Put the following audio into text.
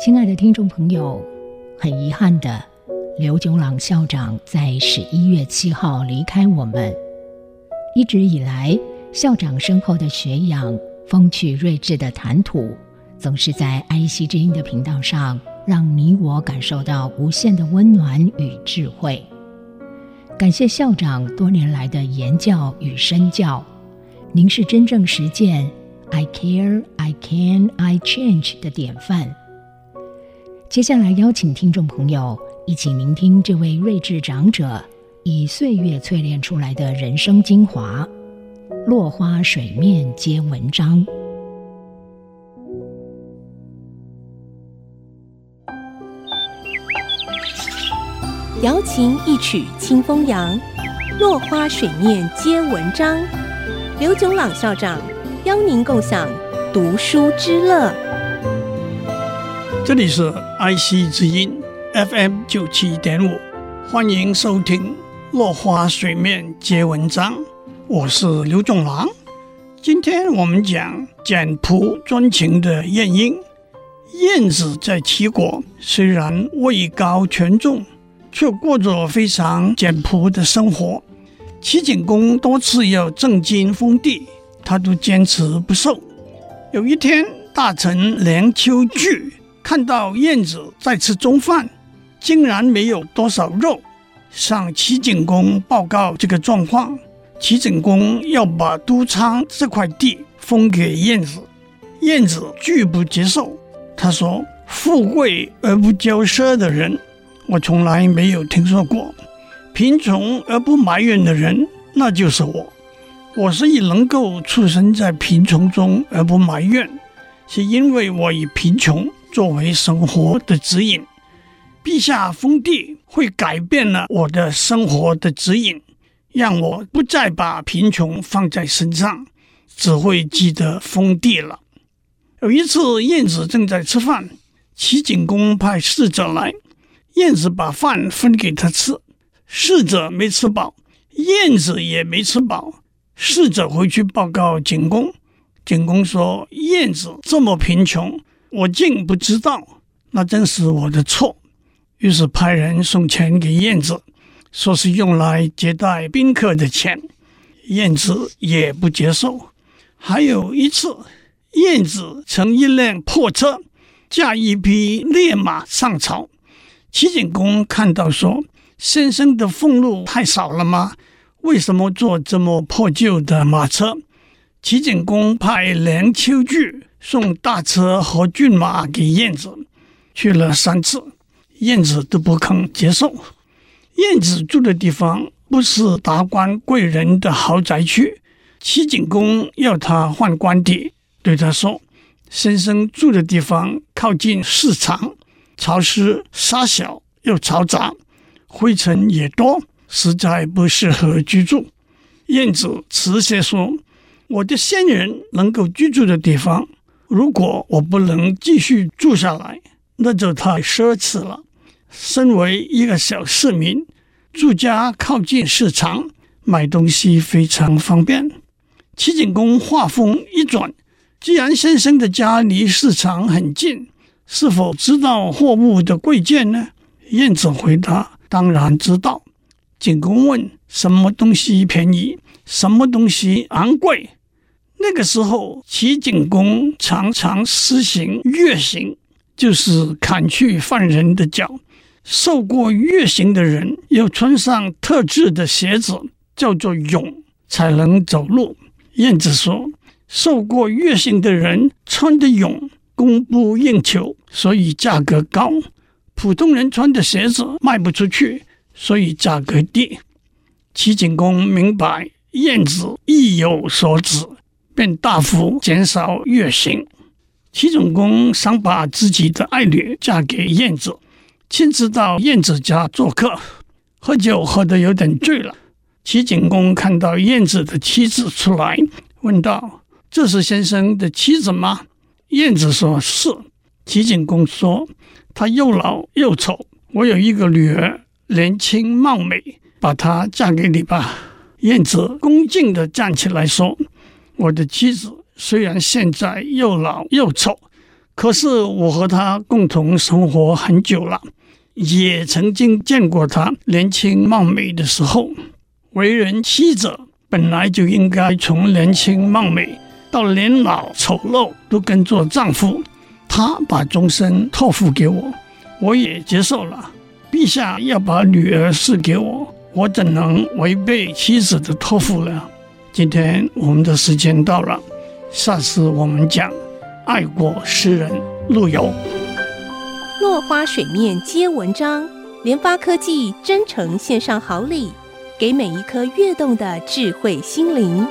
亲爱的听众朋友，很遗憾的，刘炯朗校长在十一月七号离开我们。一直以来，校长深厚的学养、风趣睿智的谈吐，总是在爱惜之音的频道上，让你我感受到无限的温暖与智慧。感谢校长多年来的言教与身教，您是真正实践 “I care, I can, I change” 的典范。接下来邀请听众朋友一起聆听这位睿智长者以岁月淬炼出来的人生精华，落花水面皆文章。瑶琴一曲清风扬，落花水面皆文章。刘炯朗校长邀您共享读书之乐。这里是 IC 之音 FM 九七点五，欢迎收听《落花水面皆文章》，我是刘仲郎。今天我们讲简朴专情的晏婴。晏子在齐国虽然位高权重，却过着非常简朴的生活。齐景公多次要赠金封地，他都坚持不受。有一天，大臣梁丘据。看到燕子在吃中饭，竟然没有多少肉，向齐景公报告这个状况。齐景公要把都昌这块地封给燕子，燕子拒不接受。他说：“富贵而不骄奢的人，我从来没有听说过；贫穷而不埋怨的人，那就是我。我是以能够出生在贫穷中而不埋怨，是因为我以贫穷。”作为生活的指引，陛下封地会改变了我的生活的指引，让我不再把贫穷放在身上，只会记得封地了。有一次，晏子正在吃饭，齐景公派侍者来，晏子把饭分给他吃，侍者没吃饱，晏子也没吃饱，侍者回去报告景公，景公说：“晏子这么贫穷。”我竟不知道，那真是我的错。于是派人送钱给晏子，说是用来接待宾客的钱。晏子也不接受。还有一次，晏子乘一辆破车，驾一匹劣马上朝。齐景公看到说：“先生的俸禄太少了吗？为什么坐这么破旧的马车？”齐景公派梁丘据。送大车和骏马给晏子，去了三次，晏子都不肯接受。晏子住的地方不是达官贵人的豪宅区，齐景公要他换官邸，对他说：“先生住的地方靠近市场，潮湿沙小又嘈杂，灰尘也多，实在不适合居住。”晏子辞谢说：“我的先人能够居住的地方。”如果我不能继续住下来，那就太奢侈了。身为一个小市民，住家靠近市场，买东西非常方便。齐景公话锋一转：“既然先生的家离市场很近，是否知道货物的贵贱呢？”晏子回答：“当然知道。”景公问：“什么东西便宜？什么东西昂贵？”那个时候，齐景公常常施行月刑，就是砍去犯人的脚。受过月刑的人要穿上特制的鞋子，叫做俑，才能走路。晏子说：“受过月刑的人穿的俑供不应求，所以价格高；普通人穿的鞋子卖不出去，所以价格低。”齐景公明白晏子意有所指。便大幅减少月刑。齐景公想把自己的爱女嫁给晏子，亲自到晏子家做客，喝酒喝得有点醉了。齐景公看到晏子的妻子出来，问道：“这是先生的妻子吗？”晏子说：“是。”齐景公说：“她又老又丑，我有一个女儿，年轻貌美，把她嫁给你吧。”晏子恭敬地站起来说。我的妻子虽然现在又老又丑，可是我和她共同生活很久了，也曾经见过她年轻貌美的时候。为人妻者本来就应该从年轻貌美到年老丑陋都跟做丈夫。她把终身托付给我，我也接受了。陛下要把女儿赐给我，我怎能违背妻子的托付呢？今天我们的时间到了，下次我们讲爱国诗人陆游。落花水面皆文章，联发科技真诚献上好礼，给每一颗跃动的智慧心灵。